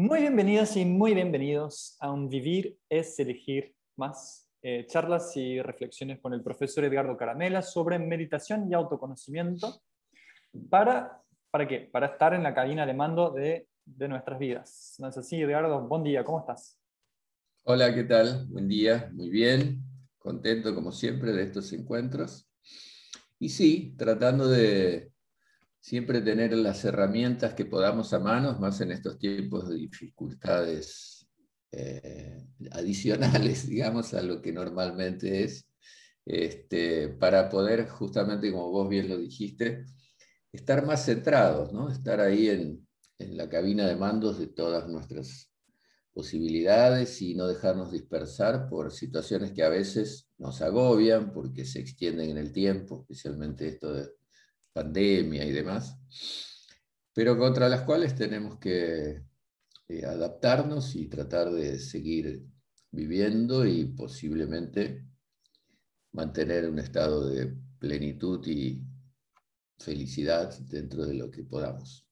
Muy bienvenidas y muy bienvenidos a un Vivir es elegir más. eh, charlas y reflexiones con el profesor Edgardo Caramela sobre meditación y autoconocimiento. ¿Para, ¿Para qué? Para estar en la cabina de mando de, de nuestras vidas. ¿No es así, Edgardo? Buen día, ¿cómo estás? Hola, ¿qué tal? Buen día, muy bien. Contento como siempre de estos encuentros. Y sí, tratando de siempre tener las herramientas que podamos a manos, más en estos tiempos de dificultades eh, adicionales, digamos, a lo que normalmente es, este, para poder, justamente como vos bien lo dijiste, estar más centrados, ¿no? estar ahí en, en la cabina de mandos de todas nuestras posibilidades y no dejarnos dispersar por situaciones que a veces nos agobian porque se extienden en el tiempo, especialmente esto de pandemia y demás, pero contra las cuales tenemos que eh, adaptarnos y tratar de seguir viviendo y posiblemente mantener un estado de plenitud y felicidad dentro de lo que podamos.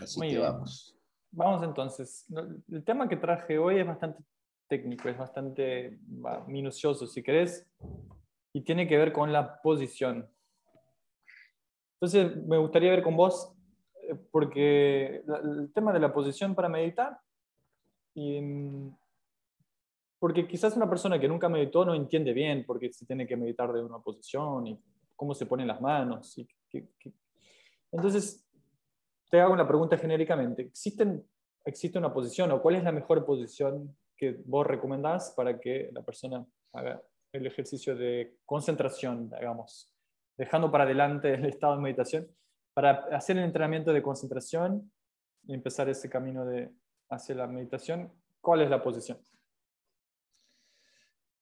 Así Muy que bien. vamos. Vamos entonces. El tema que traje hoy es bastante técnico, es bastante minucioso, si querés, y tiene que ver con la posición. Entonces, me gustaría ver con vos, eh, porque el tema de la posición para meditar, y, mm, porque quizás una persona que nunca meditó no entiende bien por qué se tiene que meditar de una posición y cómo se ponen las manos. Y que- que- Entonces, te hago una pregunta genéricamente. ¿Existen, ¿Existe una posición o cuál es la mejor posición que vos recomendás para que la persona haga el ejercicio de concentración, digamos, dejando para adelante el estado de meditación, para hacer el entrenamiento de concentración y empezar ese camino de, hacia la meditación? ¿Cuál es la posición?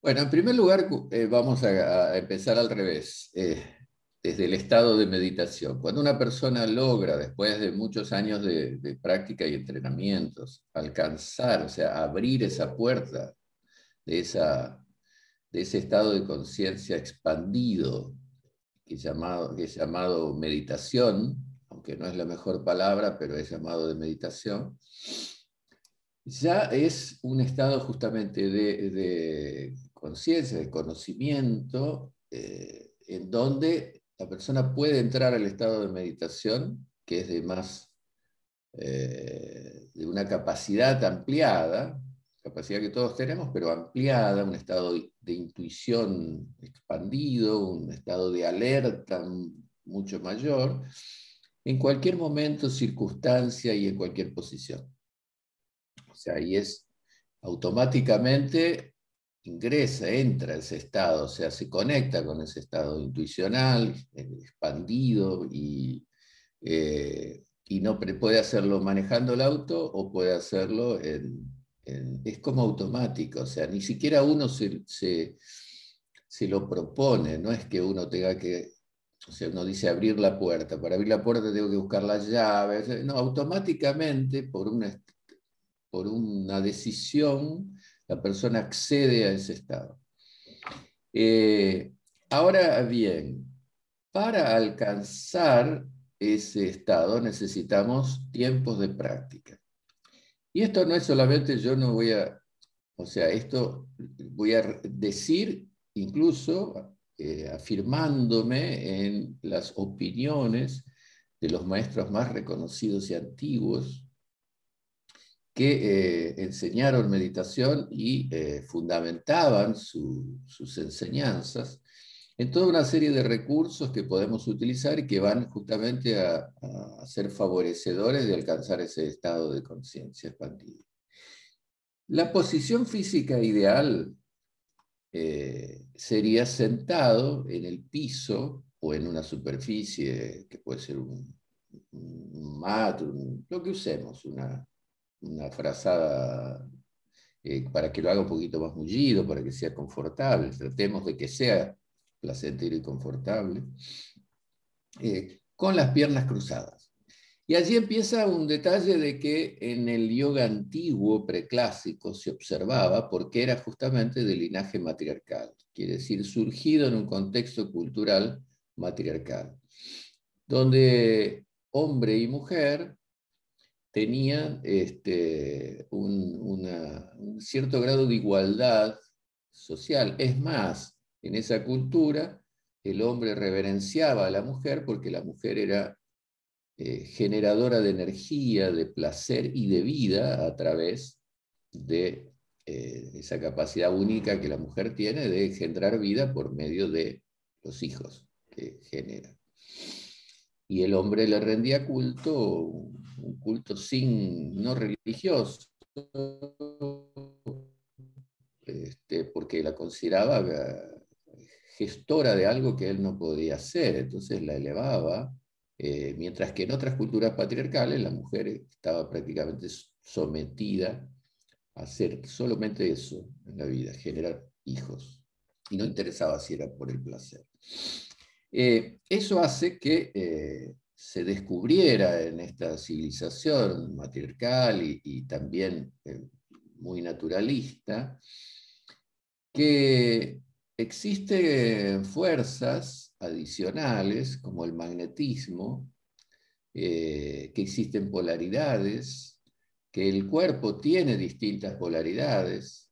Bueno, en primer lugar, eh, vamos a, empezar al revés, eh, desde el estado de meditación. Cuando una persona logra, después de muchos años de, de práctica y entrenamientos, alcanzar, o sea, abrir esa puerta de, esa, de ese estado de conciencia expandido, que llamado, que es llamado meditación, aunque no es la mejor palabra, pero es llamado de meditación, ya es un estado justamente de, de conciencia, de conocimiento, eh, en donde la persona puede entrar al estado de meditación, que es de más, eh, de una capacidad ampliada, capacidad que todos tenemos, pero ampliada, un estado de intuición expandido, un estado de alerta mucho mayor, en cualquier momento, circunstancia y en cualquier posición. O sea, ahí es automáticamente ingresa, entra ese estado, o sea, se conecta con ese estado intuicional, expandido, y, eh, y no puede hacerlo manejando el auto o puede hacerlo en, es como automático, o sea, ni siquiera uno se, se, se lo propone, no es que uno tenga que o sea, uno dice abrir la puerta. Para abrir la puerta tengo que buscar las llaves. No, automáticamente, por una, por una decisión, la persona accede a ese estado. Eh, ahora bien, para alcanzar ese estado necesitamos tiempos de práctica. Y esto no es solamente, yo no voy a, o sea, esto voy a decir incluso eh, afirmándome en las opiniones de los maestros más reconocidos y antiguos que eh, enseñaron meditación y eh, fundamentaban su, sus enseñanzas en toda una serie de recursos que podemos utilizar y que van justamente a, ser favorecedores de alcanzar ese estado de conciencia expandido. La posición física ideal eh, sería sentado en el piso o en una superficie que puede ser un, un, lo que usemos, una, una frazada eh, para que lo haga un poquito más mullido, para que sea confortable. Tratemos de que sea placentero y confortable, eh, con las piernas cruzadas. Y allí empieza un detalle de que en el yoga antiguo, preclásico, se observaba porque era justamente de linaje matriarcal, quiere decir, surgido en un contexto cultural matriarcal, donde hombre y mujer tenían este, un, cierto grado de igualdad social. Es más, en esa cultura el hombre reverenciaba a la mujer porque la mujer era eh, generadora de energía, de placer y de vida a través de eh, esa capacidad única que la mujer tiene de generar vida por medio de los hijos que genera. Y el hombre le rendía culto, un culto sin, no religioso, este, porque la consideraba gestora de algo que él no podía hacer, entonces la elevaba, eh, mientras que en otras culturas patriarcales la mujer estaba prácticamente sometida hacer solamente eso en la vida, generar hijos. Y no interesaba si era por el placer. Eh, eso hace que eh, se descubriera en esta civilización matriarcal y, también eh, muy naturalista que existen fuerzas adicionales como el magnetismo, que existen polaridades, que el cuerpo tiene distintas polaridades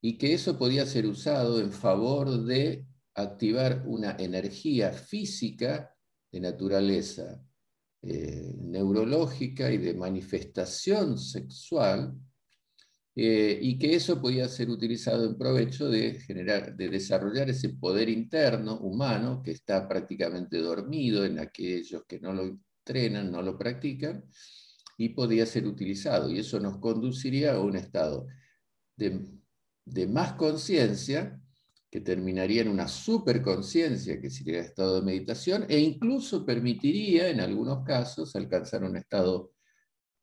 y que eso podía ser usado en favor de activar una energía física de naturaleza eh, neurológica y de manifestación sexual, eh, y que eso podía ser utilizado en provecho de, generar, de desarrollar ese poder interno humano que está prácticamente dormido en aquellos que no lo entrenan, no lo practican, y podía ser utilizado. Y eso nos conduciría a un estado de, más conciencia, que terminaría en una superconciencia, que sería el estado de meditación, e incluso permitiría, en algunos casos, alcanzar un estado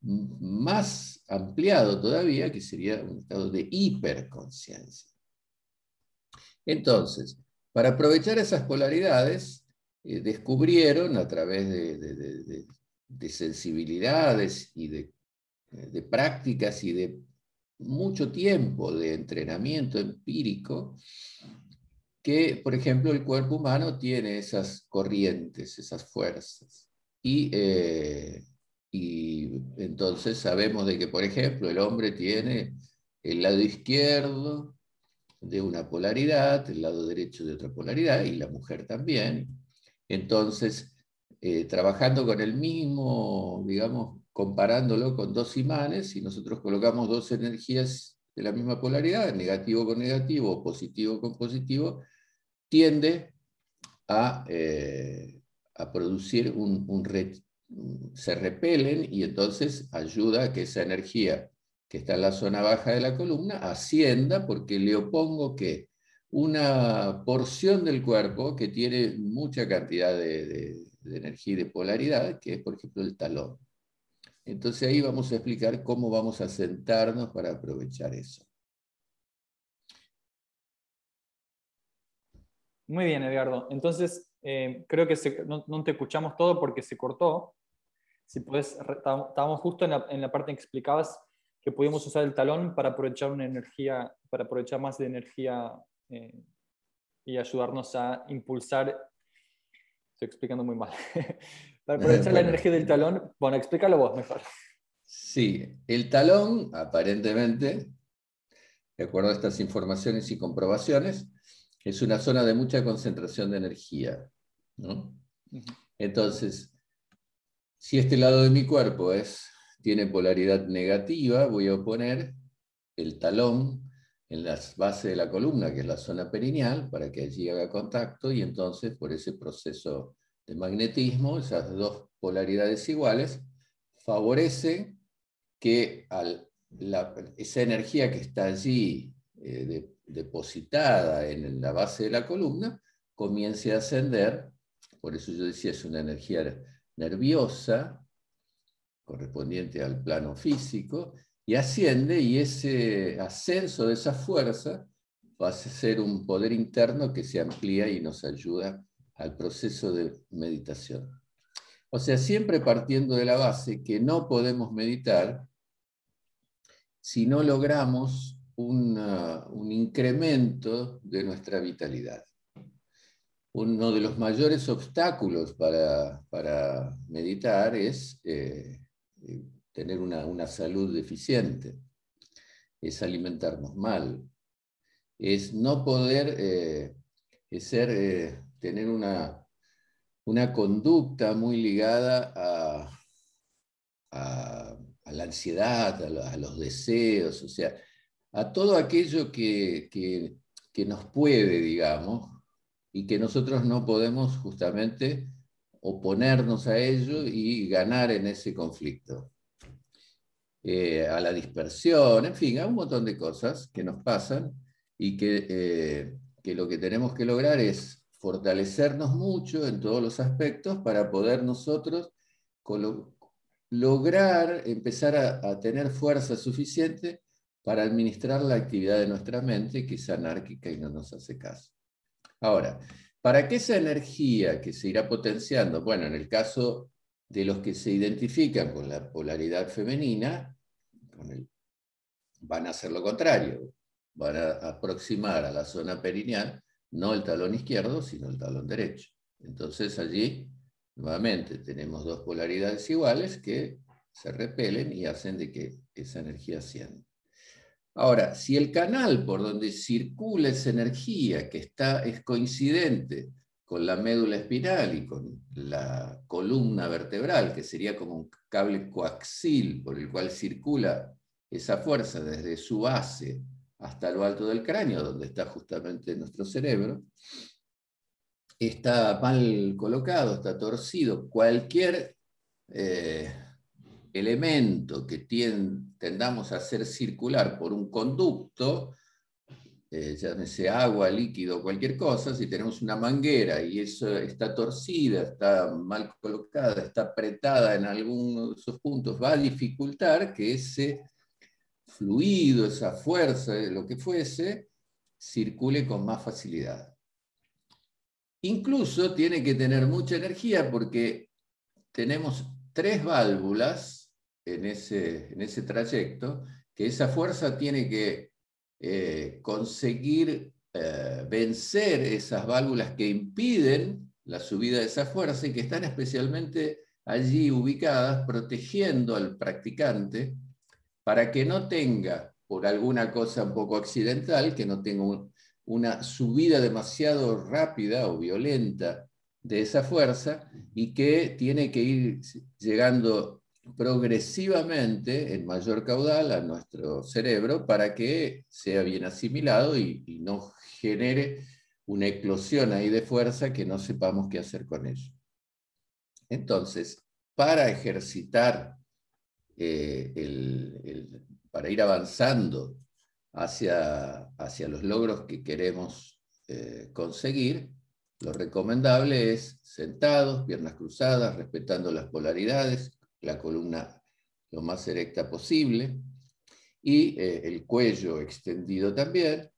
más ampliado todavía, que sería un estado de hiperconciencia. Entonces, para aprovechar esas polaridades, eh, descubrieron a través de, de sensibilidades y de, de prácticas y de mucho tiempo de entrenamiento empírico, que, por ejemplo, el cuerpo humano tiene esas corrientes, esas fuerzas. Y, eh, y, entonces sabemos de que, por ejemplo, el hombre tiene el lado izquierdo de una polaridad, el lado derecho de otra polaridad, y la mujer también. Entonces, eh, trabajando con el mismo, digamos, comparándolo con dos imanes, si nosotros colocamos dos energías de la misma polaridad, negativo con negativo, positivo con positivo, tiende a, eh, a producir un, un se repelen y entonces ayuda a que esa energía que está en la zona baja de la columna ascienda porque le opongo que una porción del cuerpo que tiene mucha cantidad de energía y de polaridad, que es, por ejemplo, el talón. Entonces ahí vamos a explicar cómo vamos a sentarnos para aprovechar eso. Muy bien, Edgardo. Entonces, eh, creo que no, te escuchamos todo porque se cortó. Si puedes, estábamos justo en la, parte en que explicabas que podíamos usar el talón para aprovechar una energía, para aprovechar más de energía eh, y ayudarnos a impulsar Estoy explicando muy mal. Para aprovechar la energía del talón, bueno, explícalo vos mejor. Sí, el talón, aparentemente, de acuerdo a estas informaciones y comprobaciones, es una zona de mucha concentración de energía. Entonces, si este lado de mi cuerpo es, tiene polaridad negativa, voy a oponer el talón en las bases de la columna, que es la zona perineal, para que allí haga contacto y entonces por ese proceso de magnetismo, esas dos polaridades iguales, favorece que esa energía que está allí eh, depositada en la base de la columna comience a ascender, por eso yo decía es una energía nerviosa, correspondiente al plano físico, y asciende y ese ascenso de esa fuerza va a ser un poder interno que se amplía y nos ayuda al proceso de meditación. O sea, siempre partiendo de la base que no podemos meditar si no logramos un incremento de nuestra vitalidad. Uno de los mayores obstáculos para, meditar es eh, tener una, salud deficiente, es alimentarnos mal, es no poder eh, ser, eh, tener una, una, conducta muy ligada a, la ansiedad, a, los deseos, o sea, a todo aquello que, que nos puede, digamos, y que nosotros no podemos justamente oponernos a ello y ganar en ese conflicto. Eh, a la dispersión, en fin, a un montón de cosas que nos pasan y que, eh, que lo que tenemos que lograr es fortalecernos mucho en todos los aspectos para poder nosotros lograr empezar a, a, tener fuerza suficiente para administrar la actividad de nuestra mente que es anárquica y no nos hace caso. Ahora, para que esa energía que se irá potenciando, bueno, en el caso de los que se identifican con la polaridad femenina, van a hacer lo contrario, van a aproximar a la zona perineal no el talón izquierdo, sino el talón derecho. Entonces allí, nuevamente, tenemos dos polaridades iguales que se repelen y hacen de que esa energía ascienda. Ahora, si el canal por donde circula esa energía que está, es coincidente con la médula espinal y con la columna vertebral, que sería como un cable coaxil por el cual circula esa fuerza desde su base hasta lo alto del cráneo, donde está justamente nuestro cerebro, está mal colocado, está torcido. Cualquier eh, elemento que tendamos a hacer circular por un conducto, eh, llámese agua, líquido, cualquier cosa, si tenemos una manguera y eso está torcida, está mal colocada, está apretada en alguno de esos puntos, va a dificultar que ese fluido, esa fuerza, lo que fuese, circule con más facilidad. Incluso tiene que tener mucha energía porque tenemos tres válvulas en ese, en ese trayecto, que esa fuerza tiene que eh, conseguir eh, vencer esas válvulas que impiden la subida de esa fuerza y que están especialmente allí ubicadas protegiendo al practicante para que no tenga, por alguna cosa un poco accidental, que no tenga una subida demasiado rápida o violenta de esa fuerza y que tiene que ir llegando progresivamente en mayor caudal a nuestro cerebro para que sea bien asimilado y, no genere una eclosión ahí de fuerza que no sepamos qué hacer con ello. Entonces, para ejercitar, eh, para ir avanzando hacia, hacia los logros que queremos eh, conseguir, lo recomendable es sentados, piernas cruzadas, respetando las polaridades, la columna lo más erecta posible y eh, el cuello extendido también.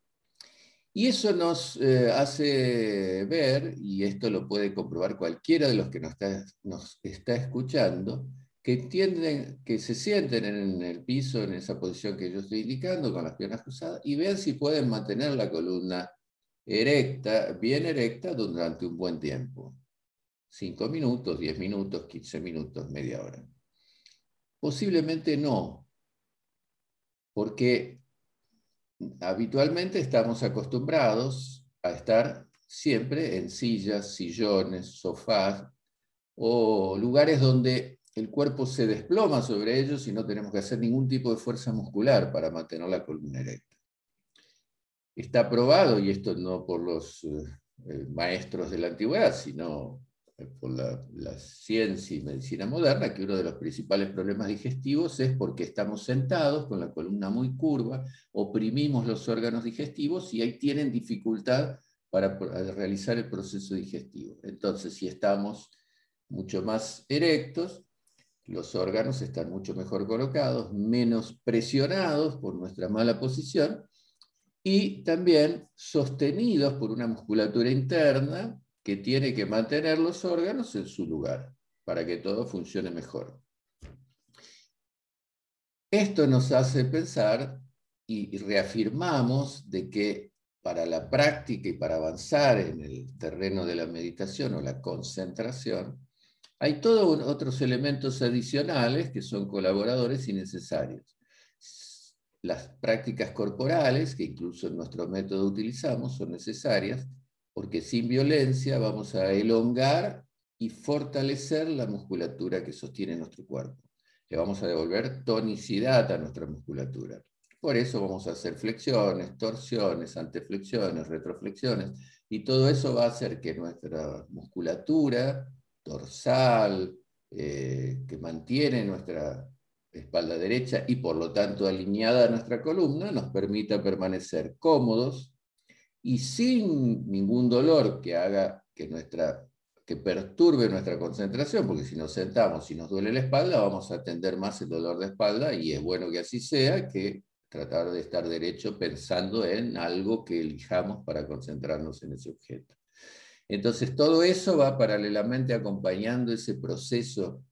Y eso nos eh, hace ver, y esto lo puede comprobar cualquiera de los que nos está, nos está escuchando, que entienden, que se sienten en el piso, en esa posición que yo estoy indicando, con las piernas cruzadas, y vean si pueden mantener la columna erecta, bien erecta, durante un buen tiempo. Cinco minutos, diez minutos, quince minutos, media hora. Posiblemente no, porque habitualmente estamos acostumbrados a estar siempre en sillas, sillones, sofás o lugares donde el cuerpo se desploma sobre ellos y no tenemos que hacer ningún tipo de fuerza muscular para mantener la columna erecta. Está probado, y esto no por los eh, maestros de la antigüedad, sino por la, ciencia y medicina moderna que uno de los principales problemas digestivos es porque estamos sentados con la columna muy curva, oprimimos los órganos digestivos y ahí tienen dificultad para realizar el proceso digestivo. Entonces, si estamos mucho más erectos, los órganos están mucho mejor colocados, menos presionados por nuestra mala posición y también sostenidos por una musculatura interna que tiene que mantener los órganos en su lugar para que todo funcione mejor. Esto nos hace pensar y reafirmamos de que para la práctica y para avanzar en el terreno de la meditación o la concentración, Hay todos otros elementos adicionales que son colaboradores y necesarios. Las prácticas corporales, que incluso en nuestro método utilizamos, son necesarias porque sin violencia vamos a elongar y fortalecer la musculatura que sostiene nuestro cuerpo. Le vamos a devolver tonicidad a nuestra musculatura. Por eso vamos a hacer flexiones, torsiones, anteflexiones, retroflexiones, y todo eso va a hacer que nuestra musculatura dorsal, eh, que mantiene nuestra espalda derecha y por lo tanto alineada a nuestra columna, nos permita permanecer cómodos y sin ningún dolor que haga que, nuestra, que perturbe nuestra concentración, porque si nos sentamos y nos duele la espalda, vamos a atender más el dolor de espalda y es bueno que así sea que tratar de estar derecho pensando en algo que elijamos para concentrarnos en ese objeto. Entonces, todo eso va paralelamente acompañando ese proceso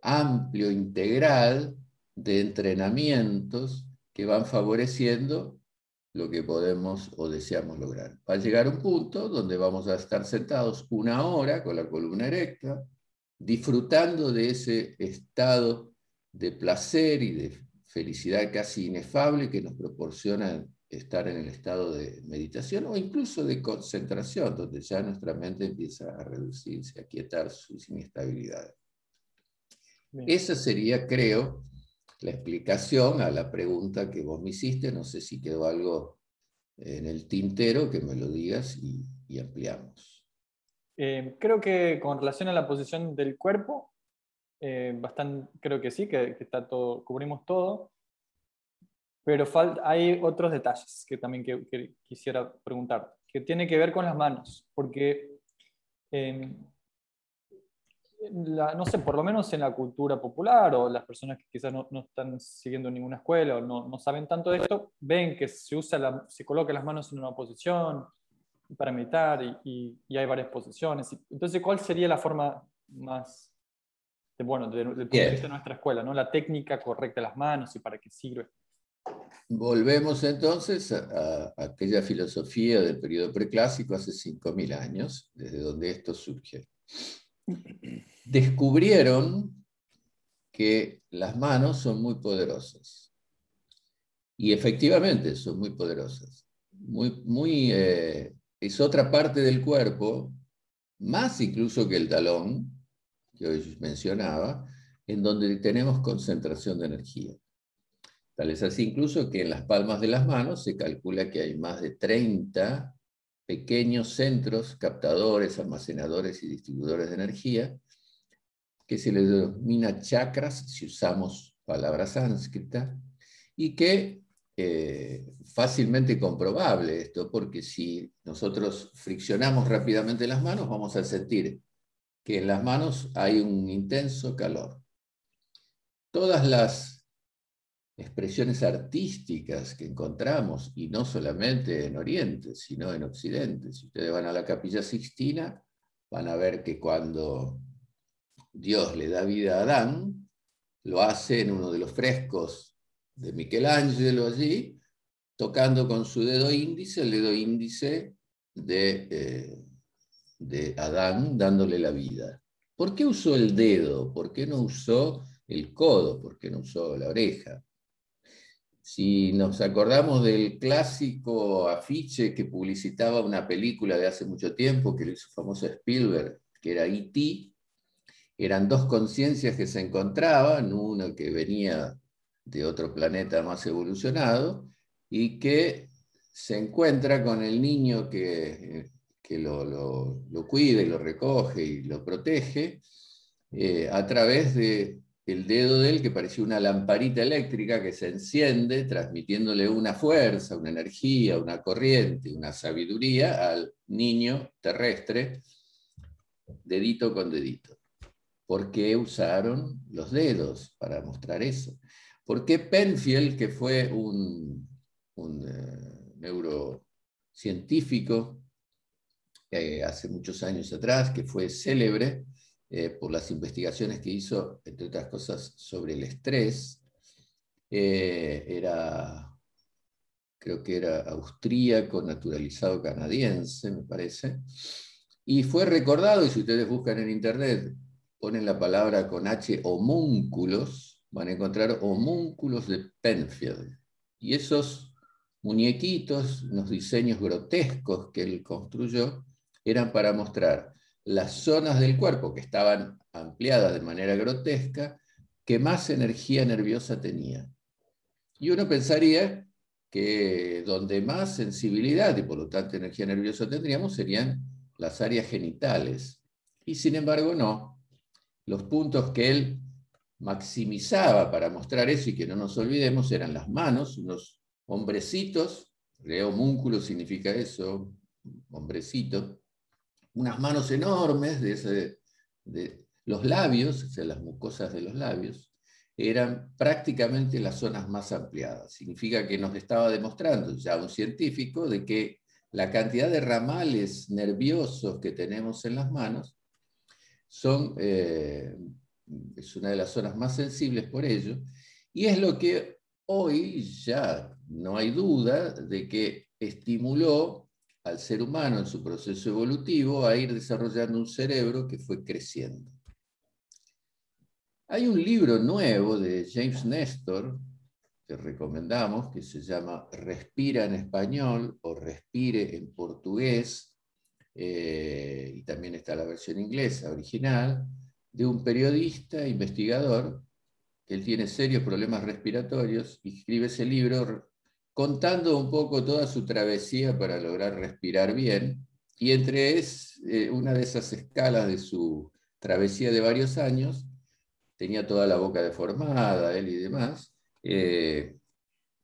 amplio, integral de entrenamientos que van favoreciendo lo que podemos o deseamos lograr. Va a llegar un punto donde vamos a estar sentados una hora con la columna erecta, disfrutando de ese estado de placer y de felicidad casi inefable que nos proporciona estar en el estado de meditación o incluso de concentración, donde ya nuestra mente empieza a reducirse, a quietar sus inestabilidades. Esa sería, creo, la explicación a la pregunta que vos me hiciste. No sé si quedó algo en el tintero, que me lo digas y, ampliamos. Eh, creo que con relación a la posición del cuerpo, eh, bastante, creo que sí, que, que, está todo, cubrimos todo. Pero hay otros detalles que también que, quisiera preguntar, que tiene que ver con las manos, porque, no sé, por lo menos en la cultura popular o las personas que quizás no, no están siguiendo ninguna escuela o no, no, saben tanto de esto, ven que se, usa la, se coloca las manos en una posición para meditar y, y, hay varias posiciones. Entonces, ¿cuál sería la forma más, de, bueno, desde el punto de vista de nuestra escuela, ¿no? la técnica correcta de las manos y para qué sirve? Volvemos entonces a, aquella filosofía del periodo preclásico hace 5.000 años, desde donde esto surge. Descubrieron que las manos son muy poderosas. Y efectivamente son muy poderosas. Muy, muy, eh, es otra parte del cuerpo, más incluso que el talón, que hoy mencionaba, en donde tenemos concentración de energía. Tal es así incluso que en las palmas de las manos se calcula que hay más de 30 pequeños centros captadores, almacenadores y distribuidores de energía, que se les denomina chakras, si usamos palabras sánscritas, y que eh, fácilmente comprobable esto, porque si nosotros friccionamos rápidamente las manos, vamos a sentir que en las manos hay un intenso calor. Todas las expresiones artísticas que encontramos, y no solamente en Oriente, sino en Occidente. Si ustedes van a la capilla Sixtina, van a ver que cuando Dios le da vida a Adán, lo hace en uno de los frescos de Michelangelo allí, tocando con su dedo índice, el dedo índice de, eh, de Adán, dándole la vida. ¿Por qué usó el dedo? ¿Por qué no usó el codo? ¿Por qué no usó la oreja? Si nos acordamos del clásico afiche que publicitaba una película de hace mucho tiempo, que lo hizo famoso Spielberg, que era E.T., eran dos conciencias que se encontraban, uno que venía de otro planeta más evolucionado y que se encuentra con el niño que, que lo, lo, lo, cuida y lo recoge y lo protege eh, a través de el dedo de él, que parecía una lamparita eléctrica que se enciende, transmitiéndole una fuerza, una energía, una corriente, una sabiduría al niño terrestre, dedito con dedito. ¿Por qué usaron los dedos para mostrar eso? ¿Por qué Penfield, que fue un, eh, neurocientífico eh, hace muchos años atrás, que fue célebre, eh, por las investigaciones que hizo, entre otras cosas, sobre el estrés. Eh, era, creo que era austríaco, naturalizado canadiense, me parece. Y fue recordado, y si ustedes buscan en internet ponen la palabra con H homúnculos, van a encontrar homúnculos de Penfield. Y esos muñequitos, unos diseños grotescos que él construyó, eran para mostrar las zonas del cuerpo que estaban ampliadas de manera grotesca, que más energía nerviosa tenía. Y uno pensaría que donde más sensibilidad y por lo tanto energía nerviosa tendríamos serían las áreas genitales. Y sin embargo no. Los puntos que él maximizaba para mostrar eso y que no nos olvidemos eran las manos, unos hombrecitos, múnculo significa eso, hombrecito, unas manos enormes de, los labios, o sea, las mucosas de los labios, eran prácticamente las zonas más ampliadas. Significa que nos estaba demostrando ya un científico de que la cantidad de ramales nerviosos que tenemos en las manos son, eh, es una de las zonas más sensibles por ello, y es lo que hoy ya no hay duda de que estimuló al ser humano en su proceso evolutivo a ir desarrollando un cerebro que fue creciendo. Hay un libro nuevo de James Nestor que recomendamos, que se llama Respira en español o Respire en portugués, eh, y también está la versión inglesa original, de un periodista, investigador, que él tiene serios problemas respiratorios y escribe ese libro contando un poco toda su travesía para lograr respirar bien. Y entre es, eh, una de esas escalas de su travesía de varios años, tenía toda la boca deformada, él y demás. Eh,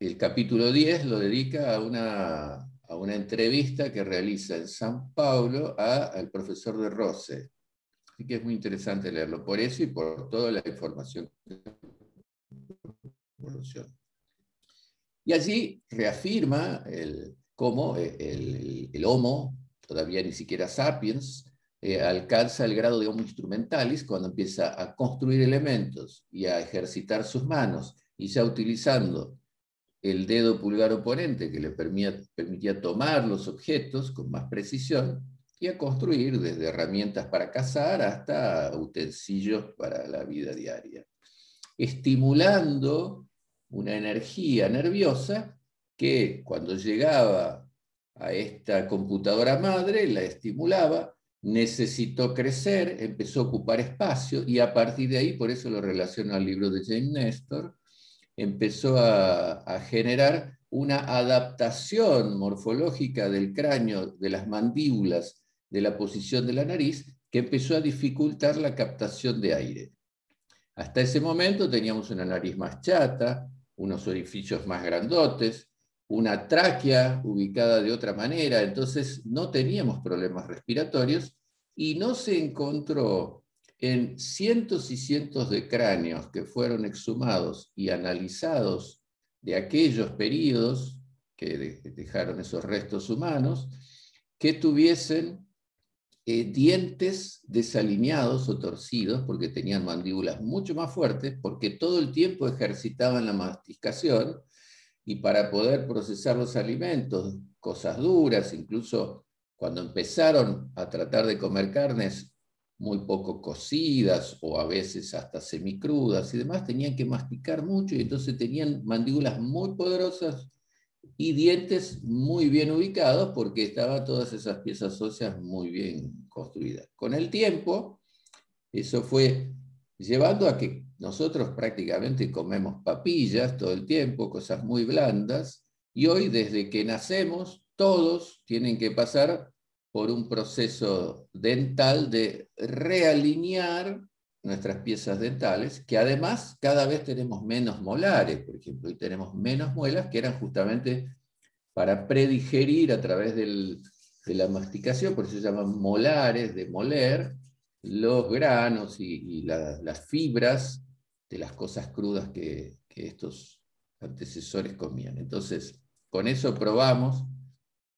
el capítulo 10 lo dedica a una, a una entrevista que realiza en San Paulo al profesor de Rose. Así que es muy interesante leerlo por eso y por toda la información que y allí reafirma el, cómo eh, el, Homo, todavía ni siquiera sapiens, eh, alcanza el grado de Homo instrumentalis cuando empieza a construir elementos y a ejercitar sus manos, y ya utilizando el dedo pulgar oponente que le permitía, permitía tomar los objetos con más precisión y a construir desde herramientas para cazar hasta utensilios para la vida diaria, estimulando una energía nerviosa que cuando llegaba a esta computadora madre la estimulaba, necesitó crecer, empezó a ocupar espacio y a partir de ahí, por eso lo relaciono al libro de James Nestor, empezó a, a generar una adaptación morfológica del cráneo, de las mandíbulas, de la posición de la nariz, que empezó a dificultar la captación de aire. Hasta ese momento teníamos una nariz más chata, unos orificios más grandotes, una tráquea ubicada de otra manera, entonces no teníamos problemas respiratorios y no se encontró en cientos y cientos de cráneos que fueron exhumados y analizados de aquellos periodos que dejaron esos restos humanos, que tuviesen eh, dientes desalineados o torcidos porque tenían mandíbulas mucho más fuertes, porque todo el tiempo ejercitaban la masticación y para poder procesar los alimentos, cosas duras, incluso cuando empezaron a tratar de comer carnes muy poco cocidas o a veces hasta semicrudas y demás, tenían que masticar mucho y entonces tenían mandíbulas muy poderosas y dientes muy bien ubicados porque estaban todas esas piezas óseas muy bien construidas. Con el tiempo, eso fue llevando a que nosotros prácticamente comemos papillas todo el tiempo, cosas muy blandas, y hoy desde que nacemos todos tienen que pasar por un proceso dental de realinear nuestras piezas dentales, que además cada vez tenemos menos molares, por ejemplo, y tenemos menos muelas que eran justamente para predigerir a través de la masticación, por eso se llaman molares, de moler, los granos y, las fibras de las cosas crudas que, que estos antecesores comían. Entonces, con eso probamos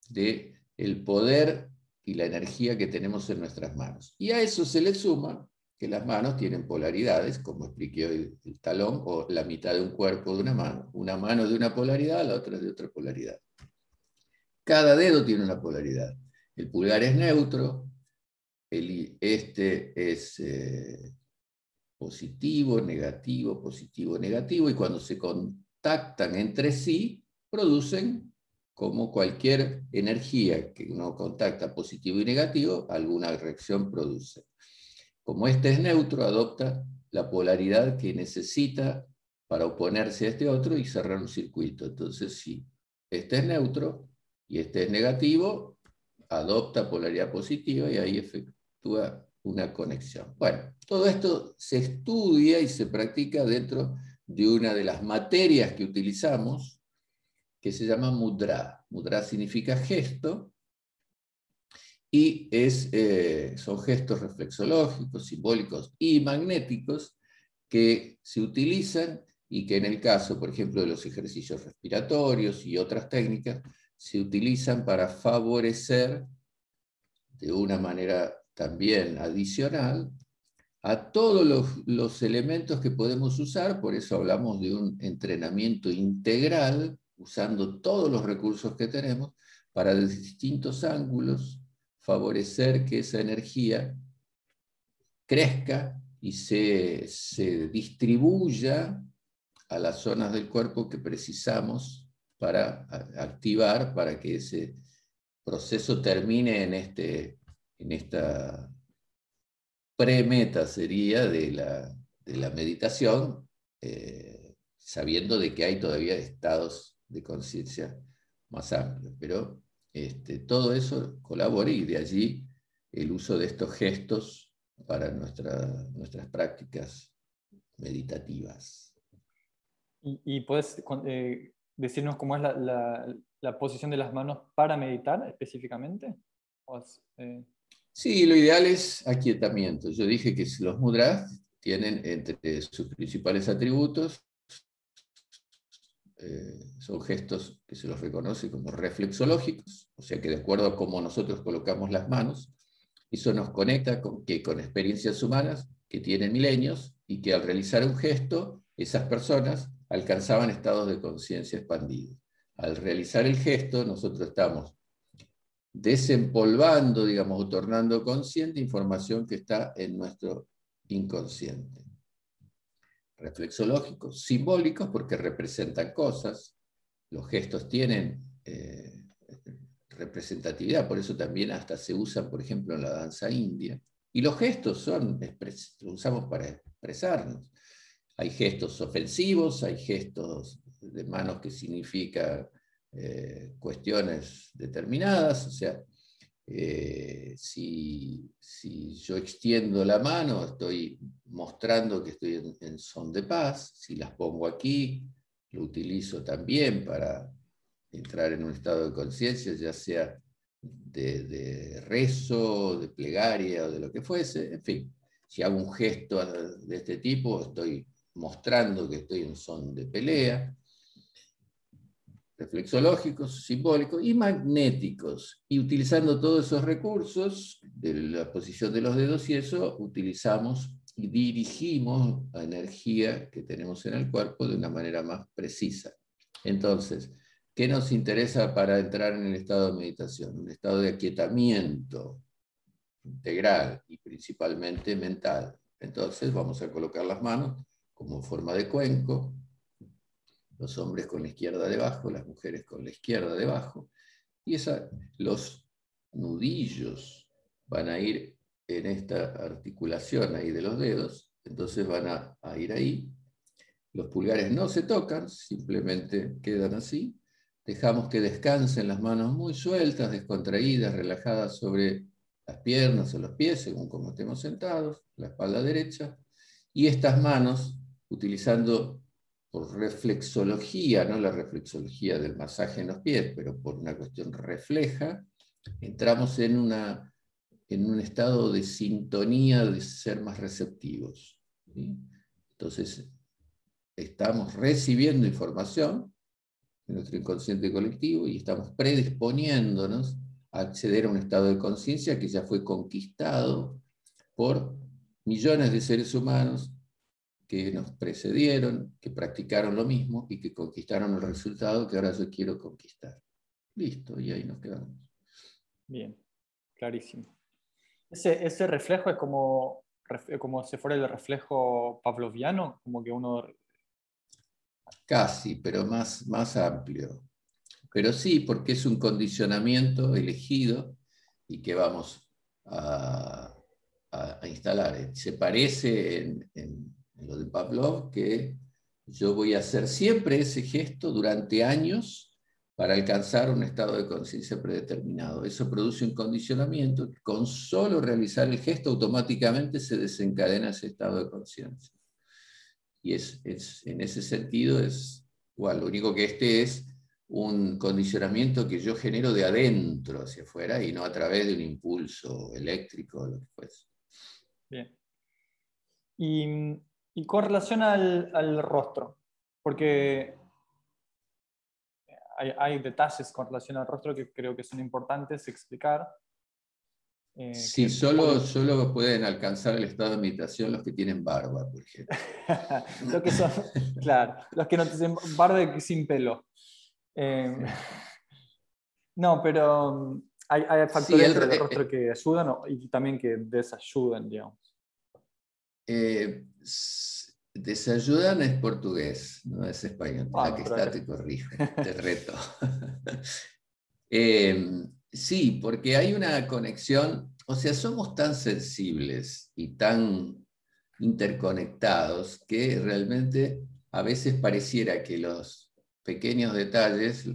de el poder y la energía que tenemos en nuestras manos. Y a eso se le suma que las manos tienen polaridades, como expliqué hoy el talón, o la mitad de un cuerpo de una mano. Una mano de una polaridad, la otra de otra polaridad. Cada dedo tiene una polaridad. El pulgar es neutro, el, este es eh, positivo, negativo, positivo, negativo, y cuando se contactan entre sí, producen como cualquier energía que uno contacta positivo y negativo, alguna reacción produce. Como este es neutro, adopta la polaridad que necesita para oponerse a este otro y cerrar un circuito. Entonces, si este es neutro y este es negativo, adopta polaridad positiva y ahí efectúa una conexión. Bueno, todo esto se estudia y se practica dentro de una de las materias que utilizamos, que se llama mudra. Mudra significa gesto y es, eh, son gestos reflexológicos, simbólicos y magnéticos que se utilizan y que en el caso, por ejemplo, de los ejercicios respiratorios y otras técnicas, se utilizan para favorecer de una manera también adicional a todos los, elementos que podemos usar, por eso hablamos de un entrenamiento integral, usando todos los recursos que tenemos, para distintos ángulos favorecer que esa energía crezca y se, se distribuya a las zonas del cuerpo que precisamos para activar, para que ese proceso termine en este en esta premeta sería de la, de la meditación, eh, sabiendo de que hay todavía estados de conciencia más amplios. Pero este, todo eso colabora y de allí el uso de estos gestos para nuestras prácticas meditativas. ¿Y, puedes eh, decirnos cómo es la, la, posición de las manos para meditar específicamente? Eh, Sí, lo ideal es aquietamiento. Yo dije que los mudras tienen entre sus principales atributos, eh, son gestos que se los reconoce como reflexológicos, o sea que de acuerdo a cómo nosotros colocamos las manos, eso nos conecta con, que, con experiencias humanas que tienen milenios y que al realizar un gesto, esas personas alcanzaban estados de conciencia expandidos. Al realizar el gesto, nosotros estamos desempolvando, digamos, o tornando consciente información que está en nuestro inconsciente. Reflexológicos, simbólicos, porque representan cosas, los gestos tienen eh, representatividad, por eso también hasta se usan, por ejemplo, en la danza india. Y los gestos son, los usamos para expresarnos. Hay gestos ofensivos, hay gestos de manos que significa eh, cuestiones determinadas, o sea, eh, si, yo extiendo la mano, estoy mostrando que estoy en, son de paz, si las pongo aquí, lo utilizo también para entrar en un estado de conciencia, ya sea de, de, rezo, de plegaria o de lo que fuese, en fin, si hago un gesto de este tipo, estoy mostrando que estoy en son de pelea reflexológicos, simbólicos y magnéticos. Y utilizando todos esos recursos de la posición de los dedos y eso, utilizamos y dirigimos la energía que tenemos en el cuerpo de una manera más precisa. Entonces, ¿qué nos interesa para entrar en el estado de meditación? Un estado de aquietamiento integral y principalmente mental. Entonces vamos a colocar las manos como forma de cuenco, los hombres con la izquierda debajo, las mujeres con la izquierda debajo, y esa, los nudillos van a ir en esta articulación ahí de los dedos, entonces van a, a ir ahí. Los pulgares no se tocan, simplemente quedan así. Dejamos que descansen las manos muy sueltas, descontraídas, relajadas sobre las piernas o los pies, según como estemos sentados, la espalda derecha. Y estas manos, utilizando por reflexología, no la reflexología del masaje en los pies, pero por una cuestión refleja, entramos en, una, en un estado de sintonía, de ser más receptivos. Entonces, estamos recibiendo información de nuestro inconsciente colectivo y estamos predisponiéndonos a acceder a un estado de conciencia que ya fue conquistado por millones de seres humanos que nos precedieron, que practicaron lo mismo y que conquistaron el resultado que ahora yo quiero conquistar. Listo, y ahí nos quedamos. Bien, clarísimo. Ese, ese reflejo es como como si fuera el reflejo pavloviano, como que uno... Casi, pero más, más amplio. Pero sí, porque es un condicionamiento elegido y que vamos a, instalar. Se parece en, en, lo de Pavlov que yo voy a hacer siempre ese gesto durante años para alcanzar un estado de conciencia predeterminado. Eso produce un condicionamiento que con solo realizar el gesto automáticamente se desencadena ese estado de conciencia. Y es, en ese sentido es igual, lo único que este es un condicionamiento que yo genero de adentro hacia afuera y no a través de un impulso eléctrico o lo que fuese. Bien. Y, con relación al, al rostro, porque hay, detalles con relación al rostro que creo que son importantes explicar. Eh, sí, solo, solo pueden alcanzar el estado de meditación los que tienen barba, por ejemplo. los que son, claro, los que no tienen barba sin pelo. Eh, no, pero um, hay, hay factores del rostro que ayudan y también que desayudan, digamos. Eh, Desayudan es portugués, no es español. Ah, que está te corrijo, te reto. Em, sí, porque hay una conexión, o sea, somos tan sensibles y tan interconectados que realmente a veces pareciera que los pequeños detalles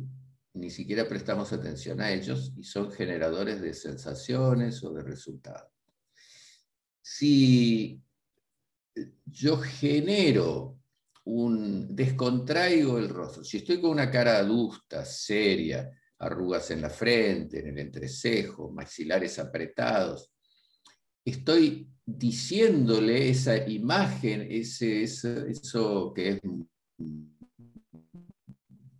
ni siquiera prestamos atención a ellos y son generadores de sensaciones o de resultados. Si yo genero un, descontraigo el rostro. Si estoy con una cara adusta, seria, arrugas en la frente, en el entrecejo, maxilares apretados, estoy diciéndole esa imagen, ese, eso, que es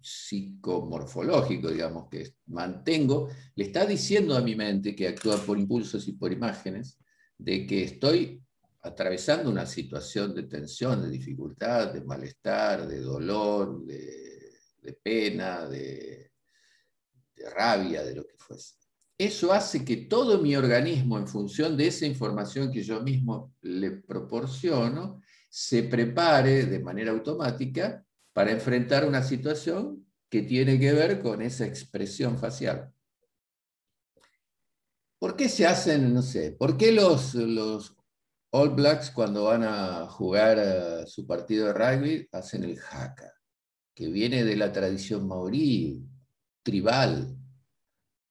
psicomorfológico, digamos, que mantengo, le está diciendo a mi mente, que actúa por impulsos y por imágenes, de que estoy atravesando una situación de tensión, de dificultad, de malestar, de dolor, de, pena, de, rabia, de lo que fuese. Eso hace que todo mi organismo, en función de esa información que yo mismo le proporciono, se prepare de manera automática para enfrentar una situación que tiene que ver con esa expresión facial. ¿Por qué se hacen, no sé, por qué los, All Blacks cuando van a jugar eh, su partido de rugby hacen el haka, que viene de la tradición maorí, tribal,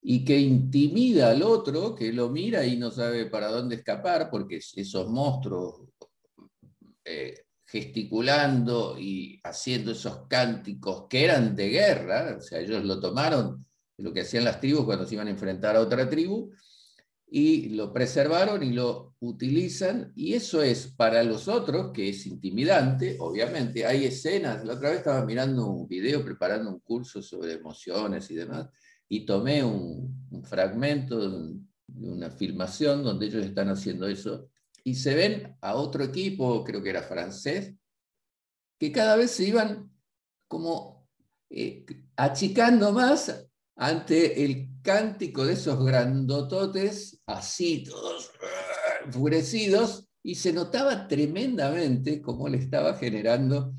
y que intimida al otro, que lo mira y no sabe para dónde escapar, porque esos monstruos eh, gesticulando y haciendo esos cánticos que eran de guerra, o sea, ellos lo tomaron, lo que hacían las tribus cuando se iban a enfrentar a otra tribu, y lo preservaron y lo utilizan, y eso es para los otros, que es intimidante, obviamente, hay escenas, la otra vez estaba mirando un video, preparando un curso sobre emociones y demás, y tomé un, fragmento de, una filmación donde ellos están haciendo eso, y se ven a otro equipo, creo que era francés, que cada vez se iban como eh, achicando más ante el cántico de esos grandototes, así todos ah, enfurecidos, y se notaba tremendamente cómo le estaba generando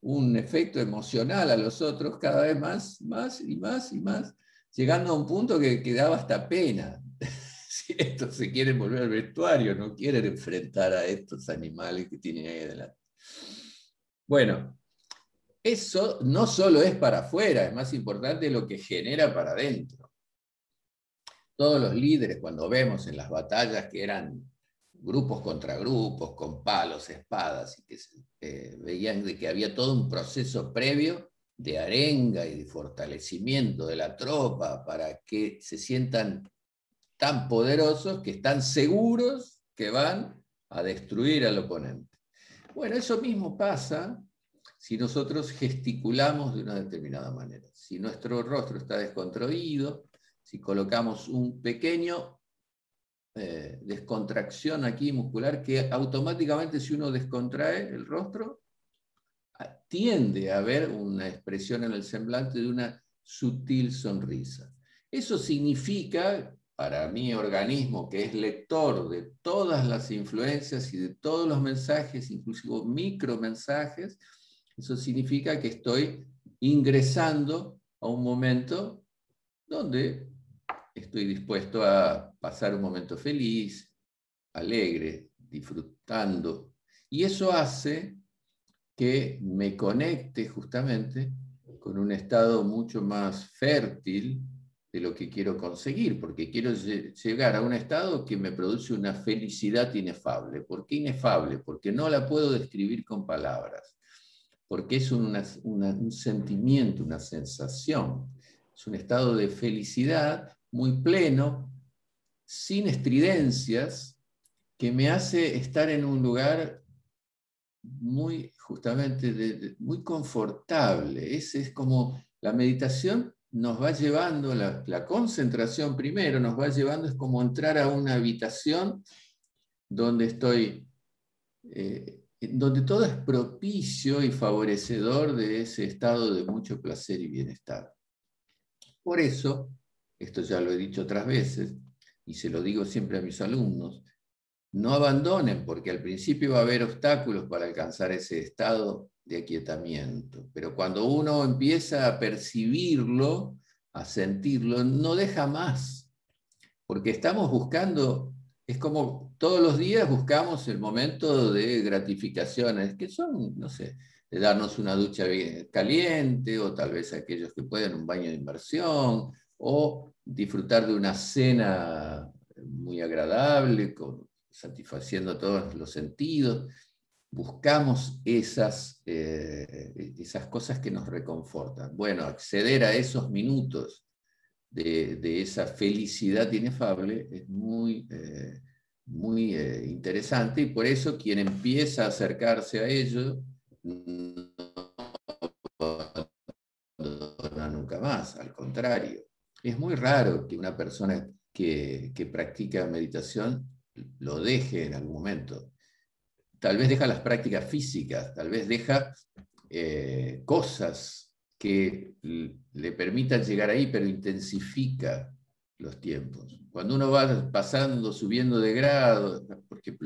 un efecto emocional a los otros cada vez más, más y más y más, llegando a un punto que, quedaba hasta pena. si estos se quieren volver al vestuario, no quieren enfrentar a estos animales que tienen ahí adelante. Bueno, eso no solo es para afuera, es más importante lo que genera para adentro. Todos los líderes, cuando vemos en las batallas que eran grupos contra grupos, con palos, espadas, y que eh, veían de que había todo un proceso previo de arenga y de fortalecimiento de la tropa para que se sientan tan poderosos que están seguros que van a destruir al oponente. Bueno, eso mismo pasa si nosotros gesticulamos de una determinada manera. Si nuestro rostro está descontraído, si colocamos un pequeño eh, descontracción aquí muscular que automáticamente si uno descontrae el rostro, tiende a haber una expresión en el semblante de una sutil sonrisa. Eso significa para mi organismo, que es lector de todas las influencias y de todos los mensajes, inclusive micromensajes, eso significa que estoy ingresando a un momento donde estoy dispuesto a pasar un momento feliz, alegre, disfrutando. Y eso hace que me conecte justamente con un estado mucho más fértil de lo que quiero conseguir, porque quiero llegar a un estado que me produce una felicidad inefable. ¿Por qué inefable? Porque no la puedo describir con palabras, porque es un sentimiento, una sensación, es un estado de felicidad muy pleno, sin estridencias, que me hace estar en un lugar muy, justamente, muy confortable. Es, es como la meditación nos va llevando, la, concentración primero nos va llevando, es como entrar a una habitación donde estoy, eh, donde todo es propicio y favorecedor de ese estado de mucho placer y bienestar. Por eso, esto ya lo he dicho otras veces, y se lo digo siempre a mis alumnos, no abandonen, porque al principio va a haber obstáculos para alcanzar ese estado de aquietamiento. Pero cuando uno empieza a percibirlo, a sentirlo, no deja más, porque estamos buscando, es como todos los días buscamos el momento de gratificaciones, que son, no sé, de darnos una ducha caliente, o tal vez aquellos que pueden un baño de inmersión, o disfrutar de una cena muy agradable, satisfaciendo todos los sentidos buscamos esas, eh, esas cosas que nos reconfortan. Bueno, acceder a esos minutos de, esa felicidad inefable es muy, eh, muy eh, interesante y por eso quien empieza a acercarse a ello no nunca más, al contrario. Es muy raro que una persona que, practica meditación lo deje en algún momento tal vez deja las prácticas físicas, tal vez deja eh, cosas que le permitan llegar ahí, pero intensifica los tiempos. Cuando uno va pasando, subiendo de grado, porque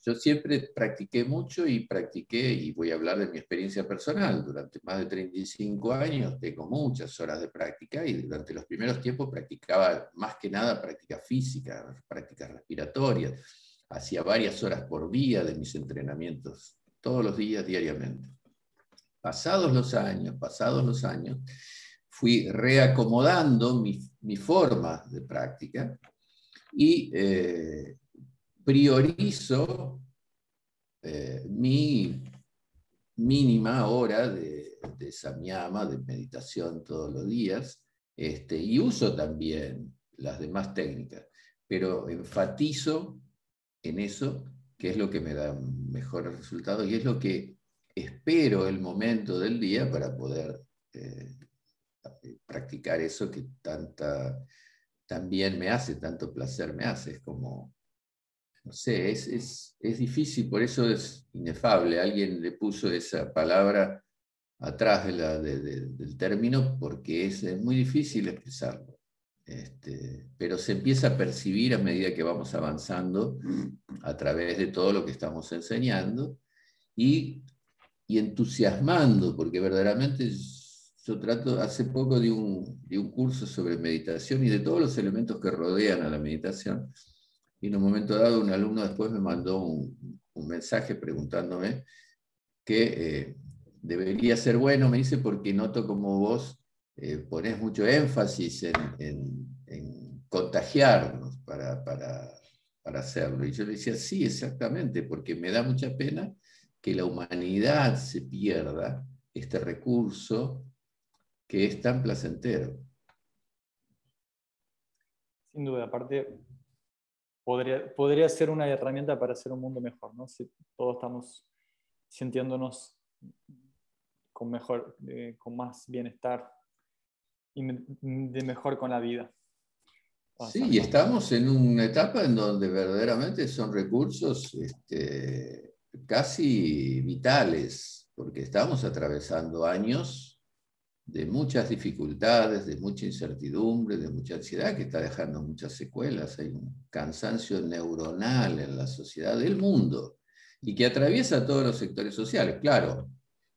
yo siempre practiqué mucho y practiqué, y voy a hablar de mi experiencia personal, durante más de 35 años tengo muchas horas de práctica y durante los primeros tiempos practicaba más que nada práctica física, prácticas respiratorias hacía varias horas por día de mis entrenamientos, todos los días, diariamente. Pasados los años, pasados los años, fui reacomodando mi, forma de práctica y eh, priorizo eh, mi mínima hora de, samyama, de meditación todos los días, este, y uso también las demás técnicas, pero enfatizo en eso, que es lo que me da mejores resultados y es lo que espero el momento del día para poder eh, practicar eso que tanta, también me hace, tanto placer me hace. Es como, no sé, es, es, difícil, por eso es inefable. Alguien le puso esa palabra atrás del término porque es muy difícil expresarlo. Este, pero se empieza a percibir a medida que vamos avanzando a través de todo lo que estamos enseñando y, entusiasmando, porque verdaderamente yo trato, hace poco de un, un curso sobre meditación y de todos los elementos que rodean a la meditación, y en un momento dado un alumno después me mandó un, mensaje preguntándome que eh, debería ser bueno, me dice, porque noto como vos eh, pones mucho énfasis en, contagiarnos para, para, hacerlo. Y yo le decía, sí, exactamente, porque me da mucha pena que la humanidad se pierda este recurso que es tan placentero. Sin duda, aparte, podría, podría ser una herramienta para hacer un mundo mejor, ¿no? Si todos estamos sintiéndonos con, mejor, eh, con más bienestar, y de mejor con la vida. Sí, y estamos en una etapa en donde verdaderamente son recursos este, casi vitales, porque estamos atravesando años de muchas dificultades, de mucha incertidumbre, de mucha ansiedad, que está dejando muchas secuelas. Hay un cansancio neuronal en la sociedad del mundo y que atraviesa todos los sectores sociales. Claro,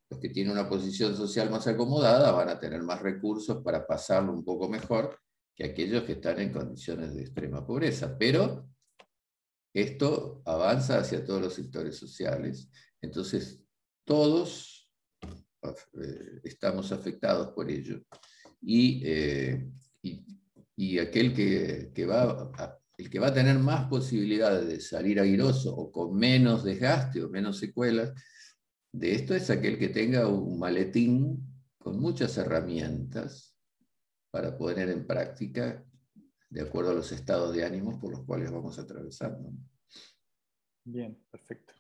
los que tienen una posición social más acomodada van a tener más recursos para pasarlo un poco mejor que aquellos que están en condiciones de extrema pobreza. Pero esto avanza hacia todos los sectores sociales. Entonces, todos estamos afectados por ello. Y, eh, y, aquel que, que, va a, el que va a tener más posibilidades de salir airoso o con menos desgaste o menos secuelas de esto es aquel que tenga un maletín con muchas herramientas para poner en práctica de acuerdo a los estados de ánimos por los cuales vamos atravesando. Bien, perfecto.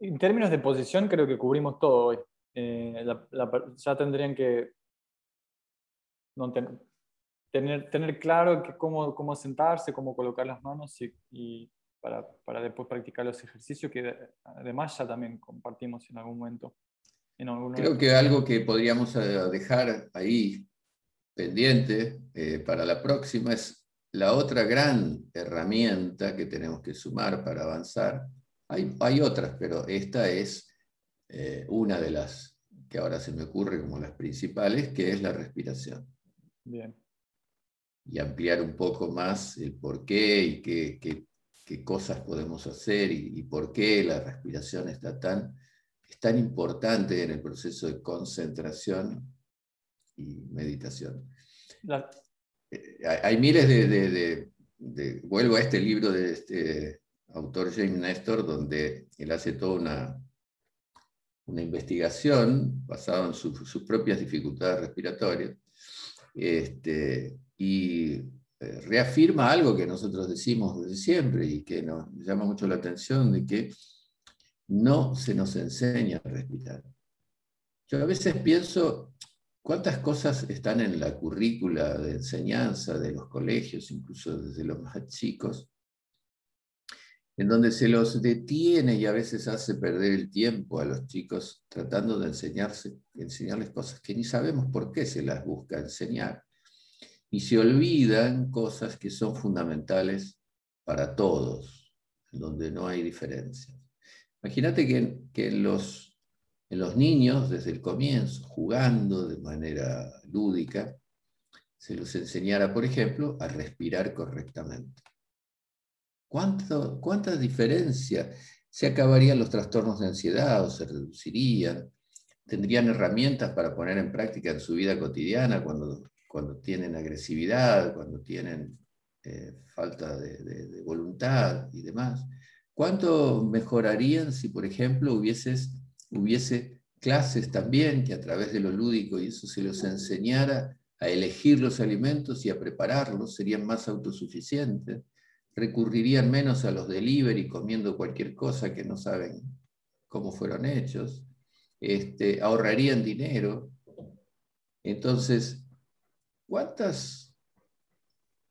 En términos de posición, creo que cubrimos todo hoy. Eh, ya tendrían que tener, tener claro que cómo, cómo sentarse, cómo colocar las manos y, para, para, después practicar los ejercicios que además ya también compartimos en algún momento. Creo que algo que podríamos eh, dejar ahí pendiente eh, para la próxima es la otra gran herramienta que tenemos que sumar para avanzar. Hay, hay otras, pero esta es eh, una de las que ahora se me ocurre como las principales, que es la respiración. Bien. Y ampliar un poco más el por qué y qué, qué, qué cosas podemos hacer y, por qué la respiración está tan, es tan importante en el proceso de concentración y meditación. Eh, hay miles de, Vuelvo a este libro de este autor James Nestor, donde él hace toda una, una investigación basada en sus propias dificultades respiratorias. Este, y eh, reafirma algo que nosotros decimos desde siempre y que nos llama mucho la atención de que no se nos enseña a respirar. Yo a veces pienso, ¿Cuántas cosas están en la currícula de enseñanza de los colegios, incluso desde los más chicos, en donde se los detiene y a veces hace perder el tiempo a los chicos tratando de enseñarse, enseñarles cosas que ni sabemos por qué se las busca enseñar? Y se olvidan cosas que son fundamentales para todos, en donde no hay diferencias. Imagínate que, que los en los niños, desde el comienzo, jugando de manera lúdica, se los enseñara, por ejemplo, a respirar correctamente. ¿Cuánto, ¿Cuánta diferencia? Se acabarían los trastornos de ansiedad o se reducirían. Tendrían herramientas para poner en práctica en su vida cotidiana cuando, cuando tienen agresividad, cuando tienen eh, falta de, de voluntad y demás. ¿Cuánto mejorarían si, por ejemplo, hubieses hubiese clases también que a través de lo lúdico y eso se los enseñara a elegir los alimentos y a prepararlos, serían más autosuficientes, recurrirían menos a los delivery comiendo cualquier cosa que no saben cómo fueron hechos, este, ahorrarían dinero. Entonces, ¿cuántas?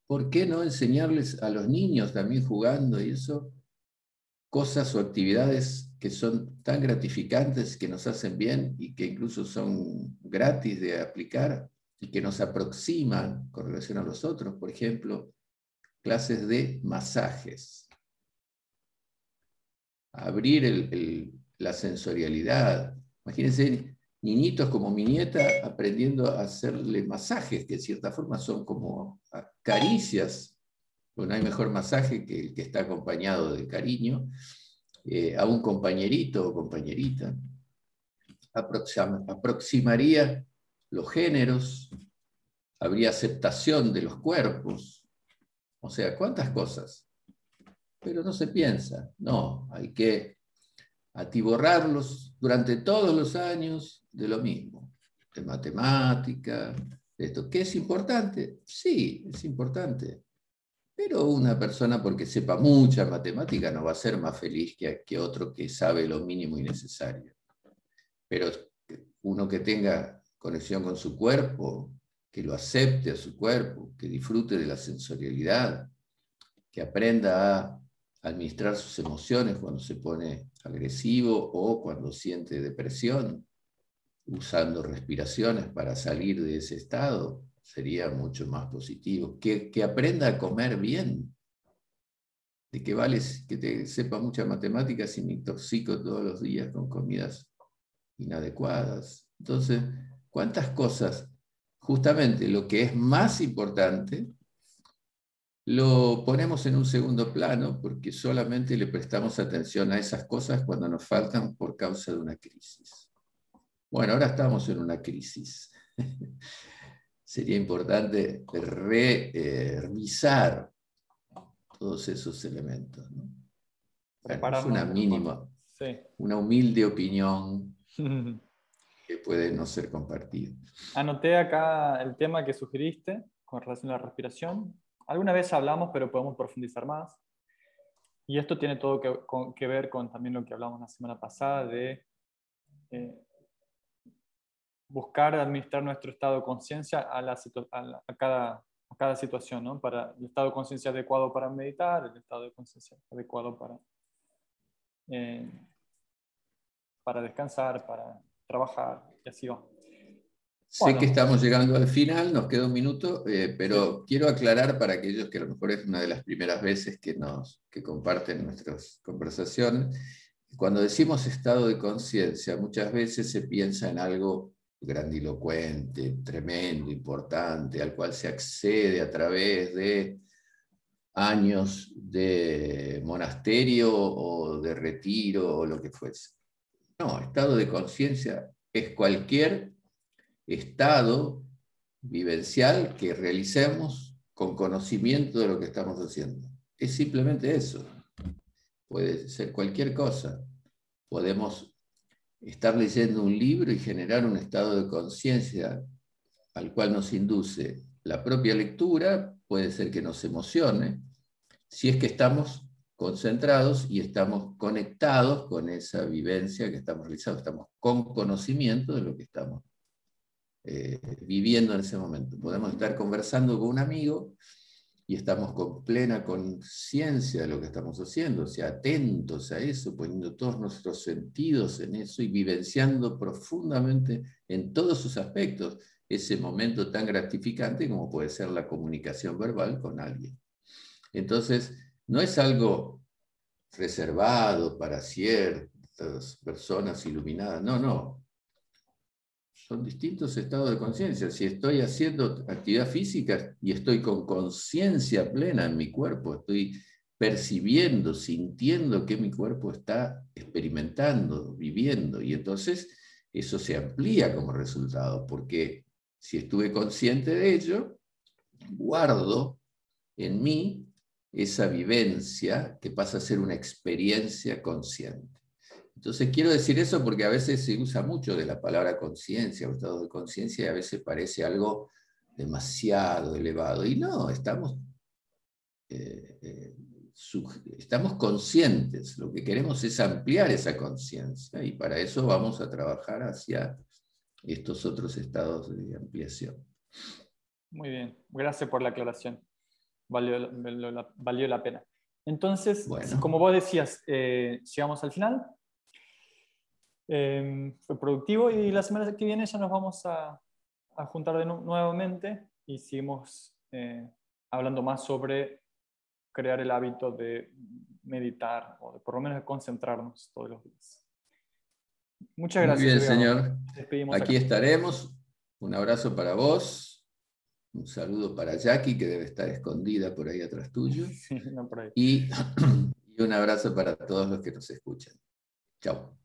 ¿Por qué no enseñarles a los niños también jugando y eso? Cosas o actividades que son tan gratificantes, que nos hacen bien y que incluso son gratis de aplicar y que nos aproximan con relación a los otros. Por ejemplo, clases de masajes. Abrir la sensorialidad. Imagínense niñitos como mi nieta aprendiendo a hacerle masajes, que de cierta forma son como caricias. Bueno, hay mejor masaje que el que está acompañado de cariño. Eh, a un compañerito o compañerita, aproximaría los géneros, habría aceptación de los cuerpos, o sea, cuántas cosas. Pero no se piensa, no, hay que atiborrarlos durante todos los años de lo mismo, de matemática, de esto. ¿Qué es importante? Sí, es importante. Pero una persona porque sepa mucha matemática no va a ser más feliz que, que otro que sabe lo mínimo y necesario. Pero uno que tenga conexión con su cuerpo, que lo acepte a su cuerpo, que disfrute de la sensorialidad, que aprenda a administrar sus emociones cuando se pone agresivo o cuando siente depresión, usando respiraciones para salir de ese estado, sería mucho más positivo. Que, que aprenda a comer bien. De que vale que te sepa mucha matemática si me intoxico todos los días con comidas inadecuadas. Entonces, ¿cuántas cosas? Justamente lo que es más importante lo ponemos en un segundo plano porque solamente le prestamos atención a esas cosas cuando nos faltan por causa de una crisis. Bueno, ahora estamos en una crisis. Sería importante revisar todos esos elementos. es una mínima, una humilde opinión puede no ser compartida. Anoté acá el tema que sugeriste con relación a la respiración. Alguna vez hablamos, pero podemos profundizar más. Y esto tiene todo que, ver con también lo que hablamos la semana pasada de eh, buscar administrar nuestro estado de conciencia a, a, cada, a cada situación, ¿no? Para el estado de conciencia adecuado para meditar, el estado de conciencia adecuado para, eh, para descansar, para trabajar, y así va. Sé que estamos llegando al final, nos queda un minuto, eh, pero quiero aclarar para aquellos que a lo mejor es una de las primeras veces que, nos, que comparten nuestras conversaciones, cuando decimos estado de conciencia, muchas veces se piensa en algo grandilocuente, tremendo, importante, al cual se accede a través de años de monasterio o de retiro o lo que fuese. No, estado de conciencia es cualquier estado vivencial que realicemos con conocimiento de lo que estamos haciendo. Es simplemente eso. Puede ser cualquier cosa. Podemos estar leyendo un libro y generar un estado de conciencia al cual nos induce la propia lectura, puede ser que nos emocione, si es que estamos concentrados y estamos conectados con esa vivencia que estamos realizando, estamos con conocimiento de lo que estamos eh, viviendo en ese momento. Podemos estar conversando con un amigo y estamos con plena conciencia de lo que estamos haciendo, o sea, atentos a eso, poniendo todos nuestros sentidos en eso y vivenciando profundamente en todos sus aspectos ese momento tan gratificante como puede ser la comunicación verbal con alguien. Entonces, no es algo reservado para ciertas personas iluminadas, no, no, son distintos estados de conciencia. Si estoy haciendo actividad física y estoy con conciencia plena en mi cuerpo, estoy percibiendo, sintiendo que mi cuerpo está experimentando, viviendo, y entonces eso se amplía como resultado, porque si estuve consciente de ello, guardo en mí esa vivencia que pasa a ser una experiencia consciente. Entonces quiero decir eso porque a veces se usa mucho de la palabra conciencia o estado de conciencia y a veces parece algo demasiado elevado. Y no, estamos, eh, eh, estamos conscientes. Lo que queremos es ampliar esa conciencia y para eso vamos a trabajar hacia estos otros estados de ampliación. Muy bien, gracias por la aclaración. Valió, valió la pena. Entonces, como vos decías, eh, llegamos al final. Em, fue productivo y la semana que viene ya nos vamos a, a juntar de nuevamente y seguimos eh, hablando más sobre crear el hábito de meditar o de por lo menos de concentrarnos todos los días. Muchas gracias. Muy bien, señor. Aquí estaremos. Un abrazo para vos. Un saludo para Jackie, que debe estar escondida por ahí atrás tuyo. Y, y un abrazo para todos los que nos escuchan. Chao.